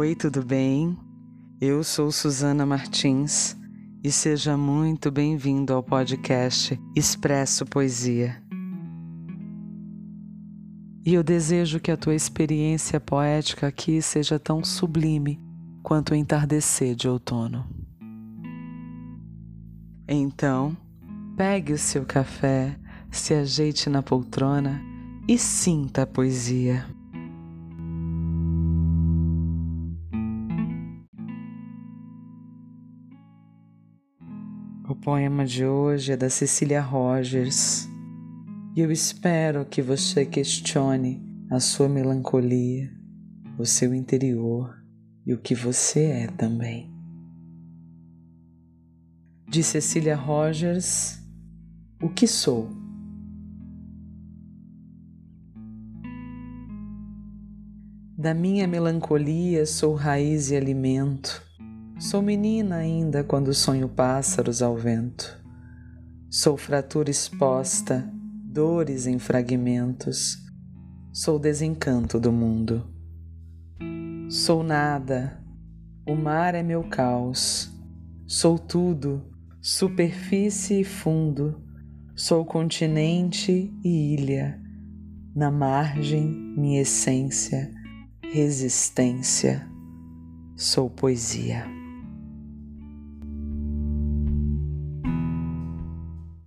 Oi, tudo bem? Eu sou Suzana Martins e seja muito bem-vindo ao podcast Expresso Poesia. E eu desejo que a tua experiência poética aqui seja tão sublime quanto o entardecer de outono. Então, pegue o seu café, se ajeite na poltrona e sinta a poesia. Poema de hoje é da Cecília Rogers e eu espero que você questione a sua melancolia, o seu interior e o que você é também. De Cecília Rogers, O que sou? Da minha melancolia sou raiz e alimento. Sou menina ainda quando sonho pássaros ao vento. Sou fratura exposta, dores em fragmentos. Sou desencanto do mundo. Sou nada, o mar é meu caos. Sou tudo, superfície e fundo. Sou continente e ilha. Na margem, minha essência resistência, sou poesia.